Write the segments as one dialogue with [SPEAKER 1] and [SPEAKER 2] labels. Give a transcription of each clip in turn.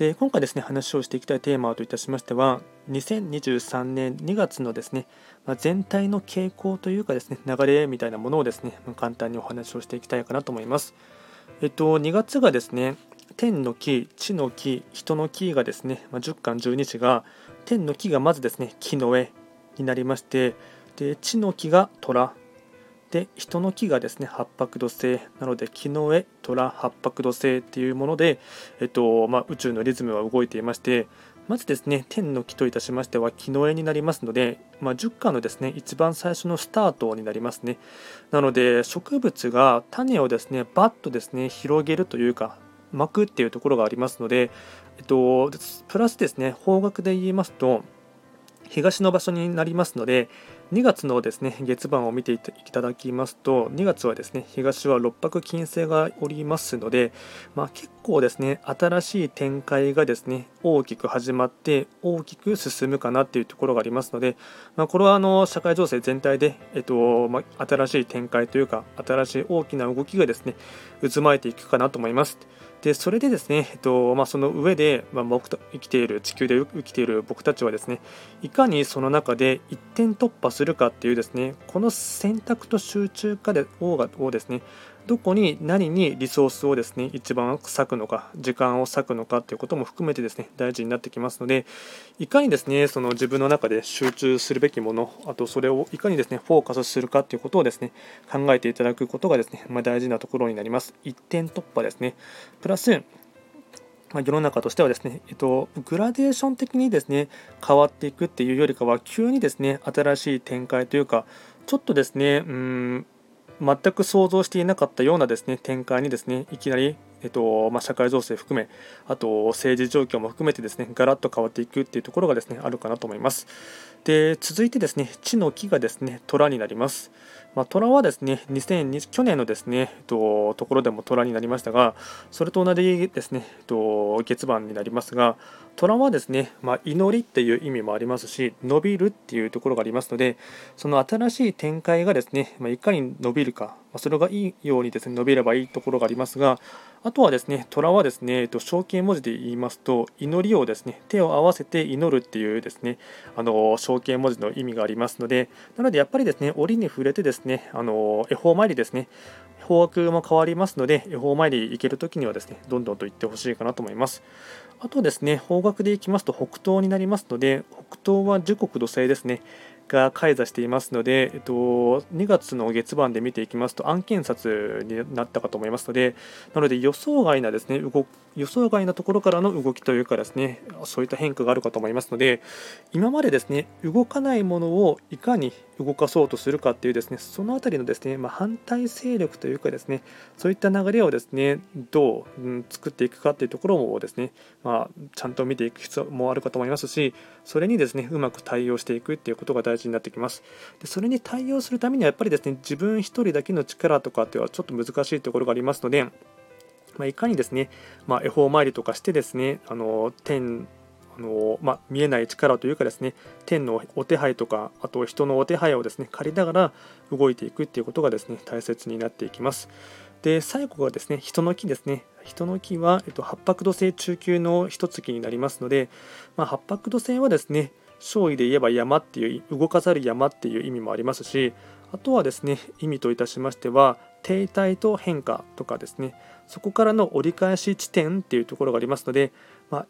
[SPEAKER 1] で今回ですね話をしていきたいテーマといたしましては2023年2月のですね、ま全体の傾向というかですね流れみたいなものをですね簡単にお話をしていきたいかなと思います。えっと2月がですね天の木、地の木、人の木がですね、まあ、10巻12子が天の木がまずですね木の上になりましてで地の木が虎で人の木がですね八白土星。なので木の上虎八白土星っていうもので、えっとまあ、宇宙のリズムは動いていましてまずですね天の木といたしましては木の絵になりますので、まあ、10巻のですね一番最初のスタートになりますね。なので植物が種をですねバッとですね広げるというか巻くっていうところがありますので、えっと、プラスですね方角で言いますと東の場所になりますので2月のですね月番を見ていただきますと2月はですね東は六白金星がおりますので、まあ、結構ですね新しい展開がですね大きく始まって大きく進むかなっていうところがありますので、まあ、これはあの社会情勢全体で、えっとまあ、新しい展開というか新しい大きな動きがですね渦巻いていくかなと思います。でそれでですね、えっとまあ、その上で、まあ、僕と生きている地球で生きている僕たちはですねいかにその中で一点突破するかっていうですねこの選択と集中化でをですねどこに何にリソースをですね一番割くのか時間を割くのかということも含めてですね大事になってきますのでいかにですねその自分の中で集中するべきものあとそれをいかにですねフォーカスするかということをですね考えていただくことがですね、まあ、大事なところになります。一点突破ですね。プラスま、世の中としてはですね、えっと、グラデーション的にですね変わっていくっていうよりかは急にですね新しい展開というかちょっとですねうん全く想像していなかったようなですね展開にですねいきなりえっとまあ、社会情勢含め、あと政治状況も含めてですねガラッと変わっていくっていうところがですねあるかなと思います。で続いてですね地の木がですね虎になります。まあ、虎はですね2020去年のですね、えっと、ところでも虎になりましたがそれと同じですね、えっと、月番になりますが虎はですね、まあ、祈りっていう意味もありますし伸びるっていうところがありますのでその新しい展開がですね、まあ、いかに伸びるかそれがいいようにですね伸びればいいところがありますがあとはですね虎はですね、えっと、象形文字で言いますと祈りをですね手を合わせて祈るっていうですねあの象形文字の意味がありますのでなのでやっぱりですね折に触れてですねあの恵方参りですね方角も変わりますので恵方参り行けるときにはですねどんどんと行ってほしいかなと思います。あとですね方角で行きますと北東になりますので北東は樹国土星ですねが開座していますので、えっと、2月の月番で見ていきますと案件札になったかと思いますのでなので予想外なですね動予想外なところからの動きというかですねそういった変化があるかと思いますので今までですね動かないものをいかに動かそうとするかっていうですねその辺りのですね、まあ、反対勢力というかですねそういった流れをですねどう、うん、作っていくかっていうところもですね、まあ、ちゃんと見ていく必要もあるかと思いますしそれにですねうまく対応していくっていうことが大事になってきます。でそれに対応するためにはやっぱりですね自分1人だけの力とかっていうのはちょっと難しいところがありますのでまあ、いかにですね、まあ、恵方参りとかしてですねあの天あのまあ、見えない力というかですね天のお手配とかあと人のお手配をですね借りながら動いていくっていうことがですね大切になっていきます。で最後がですね人の木ですね。人の木は、えっと、八白土星中級の一月になりますので、まあ、八白土星はですね勝利で言えば山っていう動かざる山っていう意味もありますしあとはですね意味といたしましては停滞と変化とかですねそこからの折り返し地点っていうところがありますので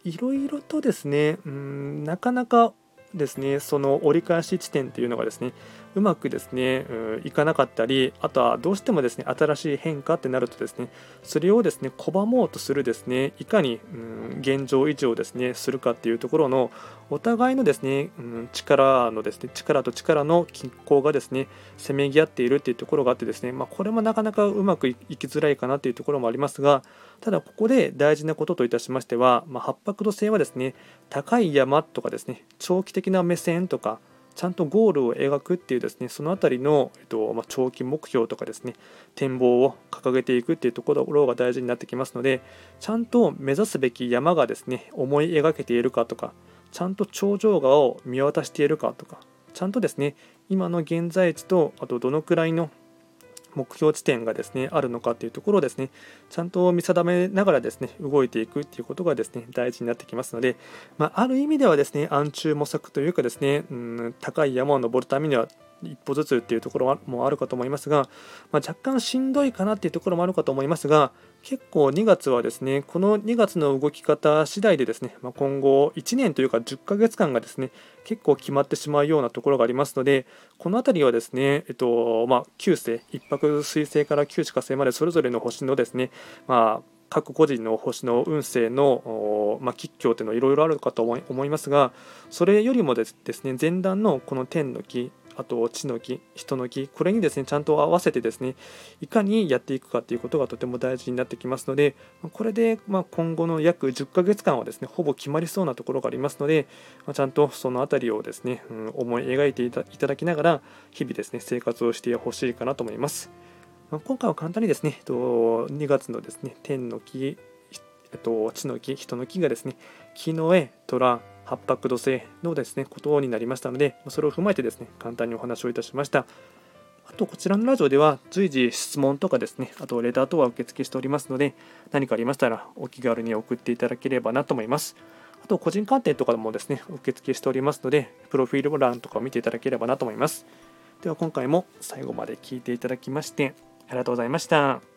[SPEAKER 1] いろいろとですねうんなかなかですねその折り返し地点っていうのがですねうまくですね、いかなかったり、あとはどうしてもですね、新しい変化ってなるとですね、それをですね、拒もうとするですね、いかに、うん、現状維持をですね、するかっていうところの、お互いのですね、うん、力のですね、力と力の均衡がですね、せめぎ合っているっていうところがあってですね、まあ、これもなかなかうまくいきづらいかなというところもありますが、ただここで大事なことといたしましては、まあ、八白土星はですね、高い山とかですね、長期的な目線とか、ちゃんとゴールを描くっていうですねその辺りの、えっとまあ、長期目標とかですね展望を掲げていくっていうところが大事になってきますのでちゃんと目指すべき山がですね思い描けているかとかちゃんと頂上画を見渡しているかとかちゃんとですね今の現在地とあとどのくらいの目標地点がですねあるのかっていうところをですねちゃんと見定めながらですね動いていくっていうことがですね大事になってきますので、まあ、ある意味ではですね暗中模索というかですね、うん、高い山を登るためには一歩ずつっていうところもあるかと思いますが、まあ、若干しんどいかなっていうところもあるかと思いますが結構2月はですねこの2月の動き方次第でですね、まあ、今後1年というか10ヶ月間がですね結構決まってしまうようなところがありますのでこの辺りはですね、えっとまあ、9星1泊水星から9地火星までそれぞれの星のですね、まあ各個人の星の運勢の、まあ、吉凶というのはいろいろあるかと思いますがそれよりもですね前段のこの天の木あと地の木人の木これにですねちゃんと合わせてですねいかにやっていくかということがとても大事になってきますのでこれでま今後の約10ヶ月間はですねほぼ決まりそうなところがありますのでちゃんとその辺りをですね、うん、思い描いていただきながら日々ですね生活をしてほしいかなと思います。今回は簡単にですね、2月のですね、天の木、えっと地の木、人の木がですね、木の絵、虎、八白土星のですねことになりましたのでそれを踏まえてですね簡単にお話をいたしました。あとこちらのラジオでは随時質問とかですねあとレター等は受付しておりますので何かありましたらお気軽に送っていただければなと思います。あと個人鑑定とかもですね受付しておりますのでプロフィール欄とかを見ていただければなと思います。では今回も最後まで聞いていただきましてありがとうございました。